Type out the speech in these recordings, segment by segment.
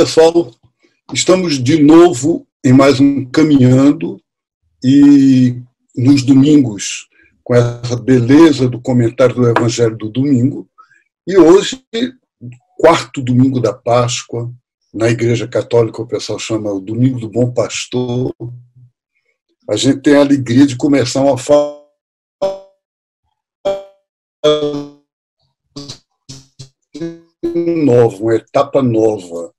pessoal, estamos de novo em mais um Caminhando e nos domingos, com essa beleza do comentário do Evangelho do domingo. E hoje, quarto domingo da Páscoa, na Igreja Católica o pessoal chama o Domingo do Bom Pastor. A gente tem a alegria de começar uma fase nova, uma etapa nova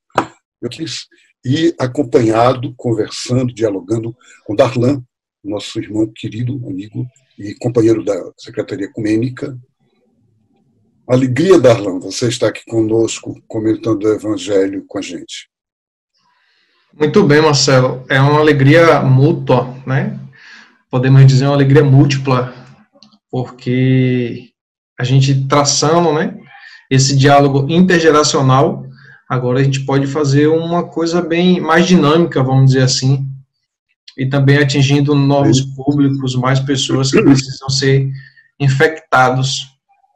eu quis ir acompanhado, conversando, dialogando com Darlan, nosso irmão querido, amigo e companheiro da Secretaria Ecumênica. Alegria, Darlan, você está aqui conosco, comentando o Evangelho com a gente. Muito bem, Marcelo. É uma alegria mútua, né? Podemos dizer uma alegria múltipla, porque a gente traçando, né, esse diálogo intergeracional Agora a gente pode fazer uma coisa bem mais dinâmica, vamos dizer assim, e também atingindo novos públicos, mais pessoas que precisam ser infectados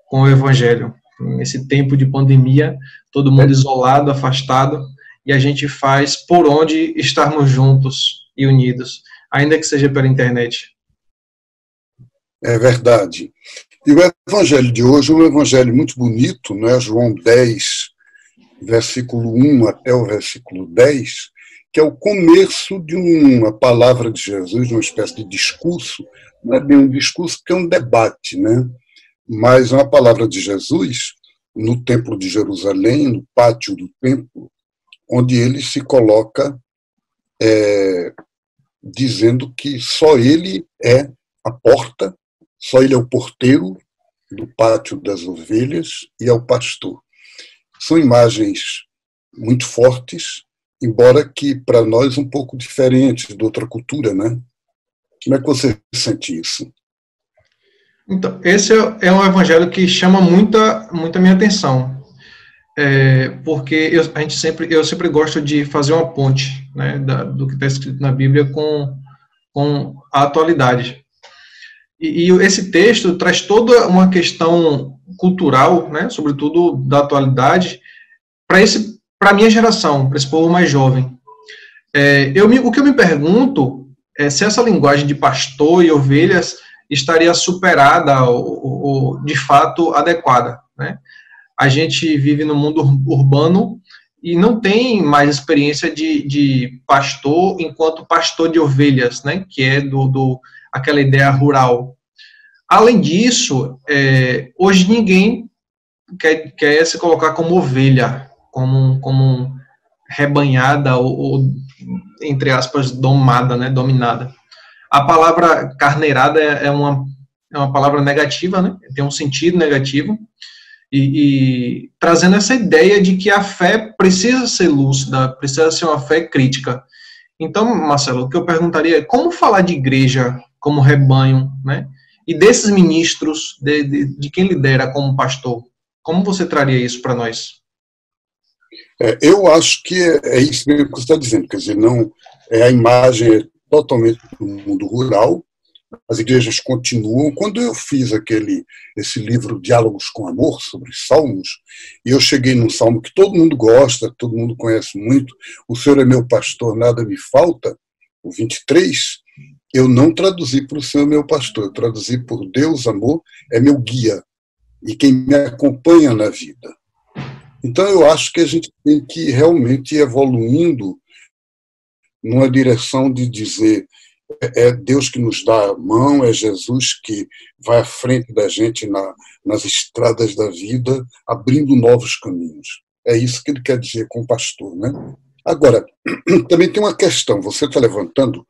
com o evangelho. Nesse tempo de pandemia, todo mundo isolado, afastado, e a gente faz por onde estarmos juntos e unidos, ainda que seja pela internet. É verdade. E o evangelho de hoje é um evangelho muito bonito, não é? João 10, versículo 1 até o versículo 10, que é o começo de uma palavra de Jesus, de uma espécie de discurso, não é bem um discurso, porque é um debate, né? mas uma palavra de Jesus no Templo de Jerusalém, no pátio do templo, onde ele se coloca é, dizendo que só ele é a porta, só ele é o porteiro do pátio das ovelhas e é o pastor. São imagens muito fortes, embora que para nós um pouco diferentes de outra cultura, né? Como é que você sente isso? Então, esse é, é um evangelho que chama muita, muita minha atenção, é, porque eu, a gente sempre, eu sempre gosto de fazer uma ponte, né, da, do que está escrito na Bíblia com, com a atualidade. E, e, esse texto traz toda uma questão cultural, né, sobretudo da atualidade, para esse para minha geração, para esse povo mais jovem. É, eu me, o que eu me pergunto é se essa linguagem de pastor e ovelhas estaria superada ou, ou de fato adequada. Né? A gente vive no mundo urbano e não tem mais experiência de, de pastor enquanto pastor de ovelhas, né? que é do, do aquela ideia rural. Além disso, é, hoje ninguém quer, quer se colocar como ovelha, como, como rebanhada ou, ou, entre aspas, domada, né, dominada. A palavra carneirada é, é uma, é uma palavra negativa, né, tem um sentido negativo, e, e, trazendo essa ideia de que a fé precisa ser lúcida, precisa ser uma fé crítica. Então, Marcelo, o que eu perguntaria é como falar de igreja como rebanho, né? E desses ministros, de, de, de quem lidera como pastor, como você traria isso para nós? É, eu acho que é, é, isso mesmo que você está dizendo, quer dizer, não é a imagem totalmente do mundo rural, as igrejas continuam. Quando eu fiz aquele esse livro Diálogos com Amor sobre Salmos, eu cheguei num salmo que todo mundo gosta, todo mundo conhece muito, o Senhor é meu pastor, nada me falta, o 23, eu não traduzi para o Senhor meu pastor, eu traduzi por Deus, amor, é meu guia e quem me acompanha na vida. Então eu acho que a gente tem que realmente ir evoluindo numa direção de dizer é, é Deus que nos dá a mão, é Jesus que vai à frente da gente na, nas estradas da vida, abrindo novos caminhos. É isso que ele quer dizer com o pastor, né? Agora, também tem uma questão, você está levantando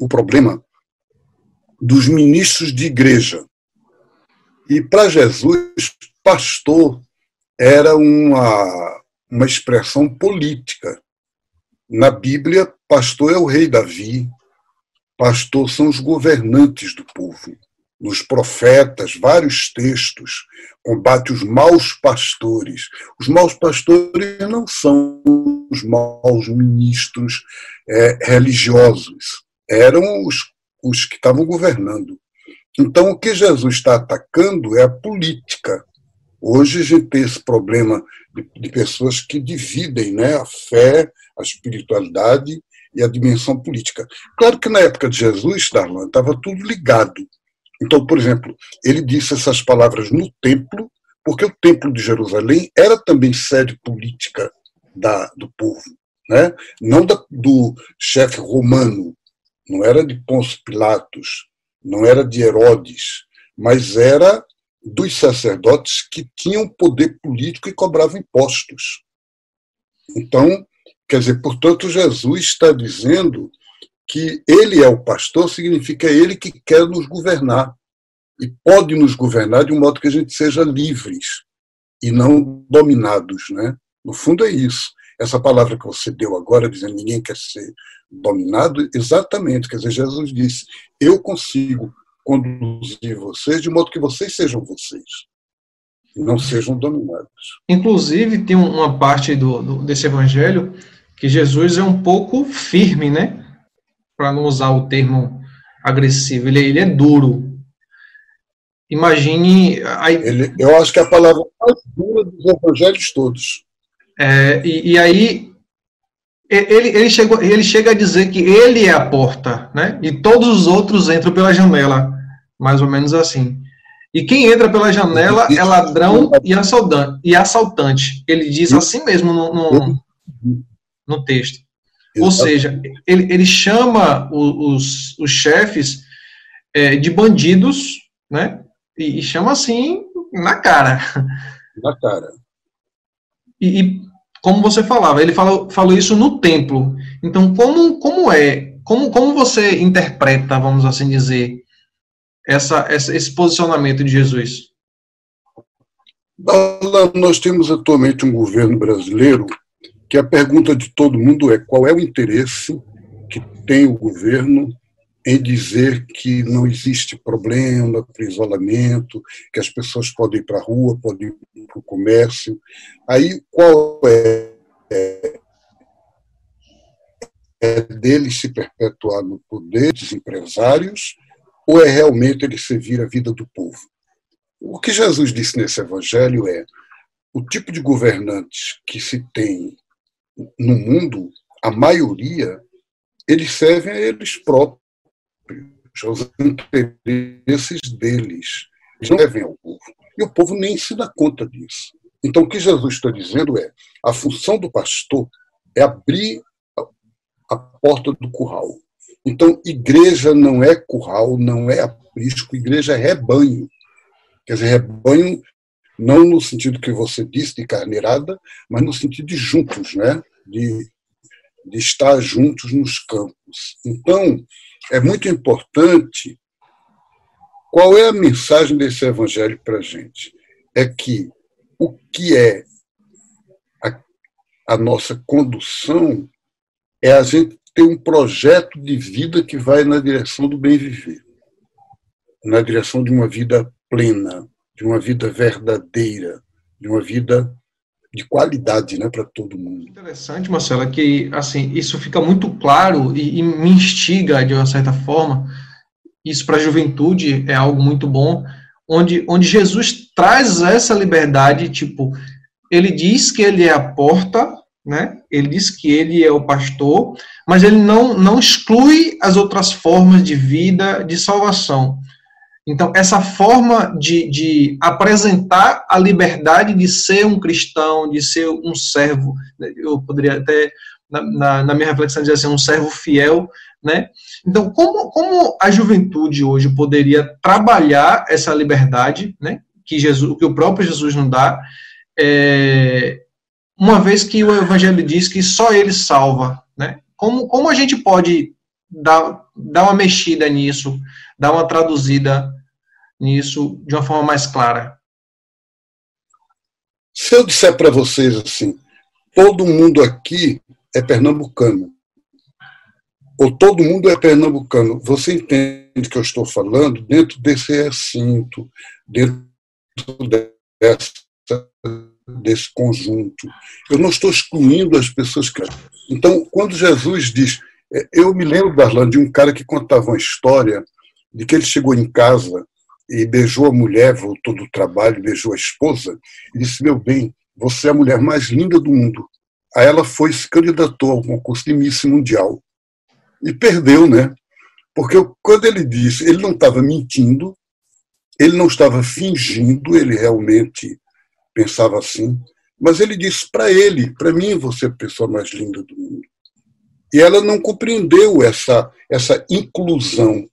o problema dos ministros de igreja. E para Jesus, pastor era uma, uma expressão política. Na Bíblia, pastor é o rei Davi, pastor são os governantes do povo. Nos profetas, vários textos combate os maus pastores. Os maus pastores não são os maus ministros é, religiosos, eram os, os que estavam governando. Então, o que Jesus está atacando é a política, Hoje a gente tem esse problema de, de pessoas que dividem né, a fé, a espiritualidade e a dimensão política. Claro que na época de Jesus, Darlan, estava tudo ligado. Então, por exemplo, ele disse essas palavras no templo, porque o templo de Jerusalém era também sede política da, do povo, né? não da, do chefe romano, não era de Pôncio Pilatos, não era de Herodes, mas era dos sacerdotes que tinham poder político e cobravam impostos. Então, quer dizer, portanto, Jesus está dizendo que ele é o pastor, significa ele que quer nos governar. E pode nos governar de um modo que a gente seja livres e não dominados. Né? No fundo, é isso. Essa palavra que você deu agora, dizendo ninguém quer ser dominado, exatamente. Quer dizer, Jesus disse: Eu consigo conduzir vocês de modo que vocês sejam vocês, não sejam dominados. Inclusive, tem uma parte do, do desse evangelho que Jesus é um pouco firme, né? Para não usar o termo agressivo, ele, ele é duro. Imagine. Aí, ele, eu acho que é a palavra mais dura dos evangelhos todos. É, e, e, aí ele, ele, chegou, ele chega a dizer que ele é a porta, né? E todos os outros entram pela janela, mais ou menos assim. E quem entra pela janela é ladrão e assaltante. E assaltante. Ele diz assim mesmo no, no, no texto. Ou seja, ele, ele chama os, os chefes é, de bandidos, né? E, e, chama assim na cara. Na cara. E, e, como você falava, ele falou, falou isso no templo. Então, como, como é? Como, como você interpreta, vamos assim dizer, essa, essa, esse posicionamento de Jesus? Nós temos atualmente um governo brasileiro que a pergunta de todo mundo é qual é o interesse que tem o governo em dizer que não existe problema para isolamento, que as pessoas podem ir para a rua, podem ir para o comércio. Aí, qual é, é, é deles se perpetuar no poder dos empresários ou é realmente ele servir a vida do povo? O que Jesus disse nesse evangelho é o tipo de governantes que se tem no mundo, a maioria, eles servem a eles próprios aos interesses deles. Eles não devem ao povo. E o povo nem se dá conta disso. Então, o que Jesus está dizendo é: a função do pastor é abrir a porta do curral. Então, igreja não é curral, não é aprisco, igreja é rebanho. Quer dizer, rebanho não no sentido que você disse de carneirada, mas no sentido de juntos, né? de, de estar juntos nos campos. Então, é muito importante. Qual é a mensagem desse evangelho para a gente? É que o que é a, a nossa condução é a gente ter um projeto de vida que vai na direção do bem viver, na direção de uma vida plena, de uma vida verdadeira, de uma vida de qualidade né, para todo mundo. Interessante, Marcela, que assim isso fica muito claro e, e me instiga de uma certa forma. Isso para a juventude é algo muito bom, onde, onde Jesus traz essa liberdade, tipo, ele diz que ele é a porta, né? Ele diz que ele é o pastor, mas ele não não exclui as outras formas de vida, de salvação. Então, essa forma de, de apresentar a liberdade de ser um cristão, de ser um servo, né, eu poderia até, na, na, minha reflexão, dizer assim, um servo fiel, né? Então, como, como a juventude hoje poderia trabalhar essa liberdade, né? Que, Jesus, que o próprio Jesus não dá, é, uma vez que o Evangelho diz que só ele salva, né? Como, como a gente pode dar, dar uma mexida nisso, dar uma traduzida nisso de uma forma mais clara? Se eu disser para vocês assim, todo mundo aqui é pernambucano, ou todo mundo é pernambucano, você entende que eu estou falando dentro desse recinto, dentro dessa, desse conjunto. Eu não estou excluindo as pessoas que. Então, quando Jesus diz. Eu me lembro, Darlan, de um cara que contava uma história de que ele chegou em casa e beijou a mulher, voltou do trabalho, beijou a esposa, e disse: Meu bem, você é a mulher mais linda do mundo. Aí ela foi se candidatou ao concurso de Miss Mundial. E perdeu, né? Porque quando ele disse, ele não estava mentindo, ele não estava fingindo, ele realmente pensava assim, mas ele disse para ele, para mim você é a pessoa mais linda do mundo. E ela não compreendeu essa, essa inclusão.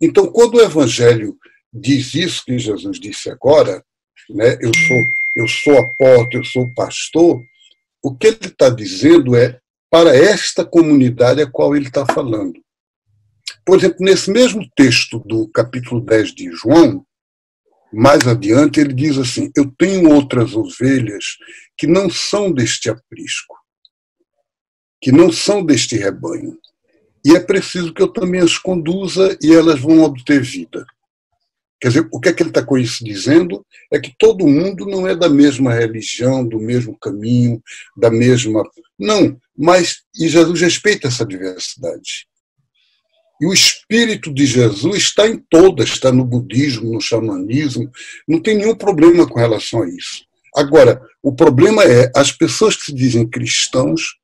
Então, quando o Evangelho diz isso que Jesus disse agora, né, eu, sou, eu sou a porta, eu sou o pastor, o que ele está dizendo é para esta comunidade a qual ele está falando. Por exemplo, nesse mesmo texto do capítulo 10 de João, mais adiante, ele diz assim: Eu tenho outras ovelhas que não são deste aprisco, que não são deste rebanho. E é preciso que eu também as conduza e elas vão obter vida. Quer dizer, o que é que ele está com isso dizendo? É que todo mundo não é da mesma religião, do mesmo caminho, da mesma. Não, mas e Jesus respeita essa diversidade. E o espírito de Jesus está em todas, está no budismo, no xamanismo, não tem nenhum problema com relação a isso. Agora, o problema é as pessoas que se dizem cristãos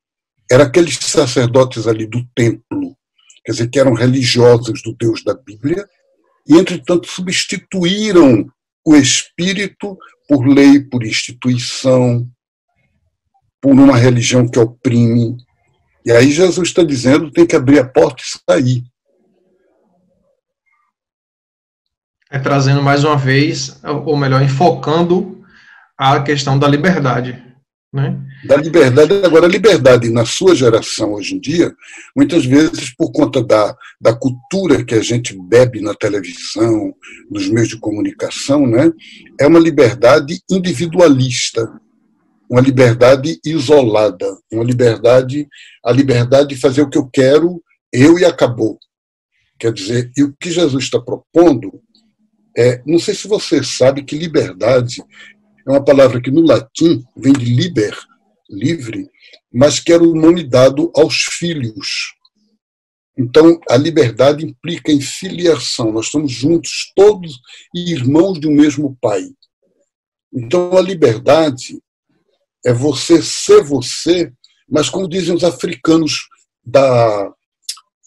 eram aqueles sacerdotes ali do templo, quer dizer, que eram religiosos do Deus da Bíblia, e, entretanto, substituíram o espírito por lei, por instituição, por uma religião que oprime. E aí Jesus está dizendo tem que abrir a porta e sair. É trazendo mais uma vez, ou melhor, enfocando a questão da liberdade. Né? Da liberdade, agora, a liberdade na sua geração hoje em dia, muitas vezes por conta da, da cultura que a gente bebe na televisão, nos meios de comunicação, né, é uma liberdade individualista, uma liberdade isolada, uma liberdade, a liberdade de fazer o que eu quero, eu e acabou. Quer dizer, e o que Jesus está propondo é, não sei se você sabe que liberdade é uma palavra que no latim vem de liber, livre, mas que era o nome dado aos filhos. Então, a liberdade implica em filiação. Nós estamos juntos, todos irmãos de um mesmo pai. Então, a liberdade é você ser você, mas como dizem os africanos da,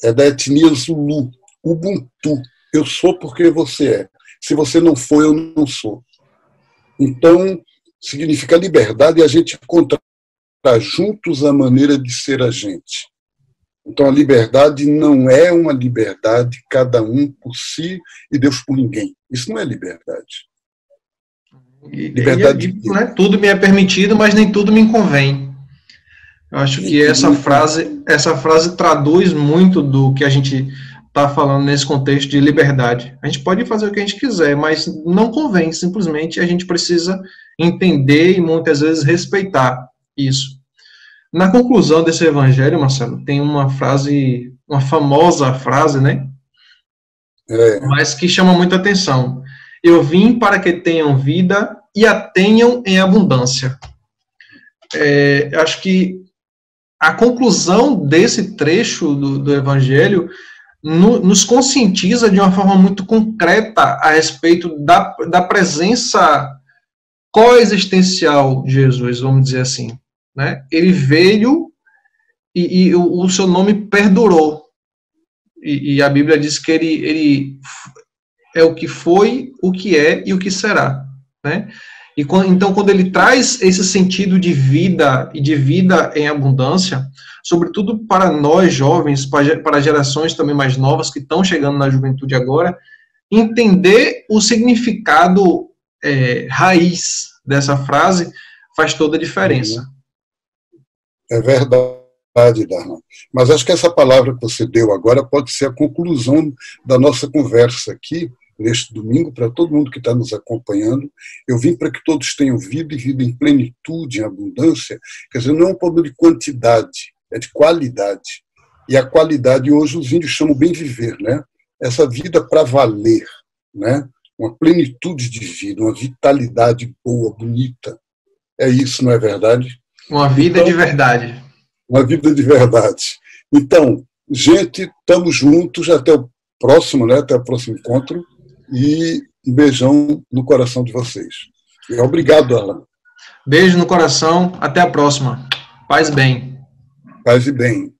é da etnia Zulu, Ubuntu. Eu sou porque você é. Se você não for, eu não sou. Então, significa liberdade e a gente encontrar juntos a maneira de ser a gente. Então, a liberdade não é uma liberdade, cada um por si e Deus por ninguém. Isso não é liberdade. E, liberdade e, né, tudo me é permitido, mas nem tudo me convém. Eu acho que essa frase, essa frase traduz muito do que a gente está falando nesse contexto de liberdade. A gente pode fazer o que a gente quiser, mas não convém, simplesmente a gente precisa entender e muitas vezes respeitar isso. Na conclusão desse evangelho, Marcelo, tem uma frase, uma famosa frase, né? É. Mas que chama muita atenção. Eu vim para que tenham vida e a tenham em abundância. É, acho que a conclusão desse trecho do, do evangelho no, nos conscientiza de uma forma muito concreta a respeito da, da presença coexistencial de Jesus, vamos dizer assim. Né? Ele veio e, e o, o, seu nome perdurou. E, e, a Bíblia diz que ele, ele é o que foi, o que é e o que será. Né? E então, quando ele traz esse sentido de vida e de vida em abundância, sobretudo para nós jovens, para gerações também mais novas que estão chegando na juventude agora, entender o significado é, raiz dessa frase faz toda a diferença. É verdade, Darlan. Mas acho que essa palavra que você deu agora pode ser a conclusão da nossa conversa aqui, neste domingo, para todo mundo que está nos acompanhando. Eu vim para que todos tenham vida e vida em plenitude, em abundância. Quer dizer, não é um problema de quantidade, é de qualidade. E a qualidade hoje os índios chamam bem viver, né? Essa vida para valer, né? Uma plenitude de vida, uma vitalidade boa, bonita. É isso, não é verdade? Uma vida então, de verdade. Uma vida de verdade. Então, gente, estamos juntos até o próximo, né? Até o próximo encontro. E Um beijão no coração de vocês. Obrigado, Alan. Beijo no coração. Até a próxima. Paz e bem. Paz e bem.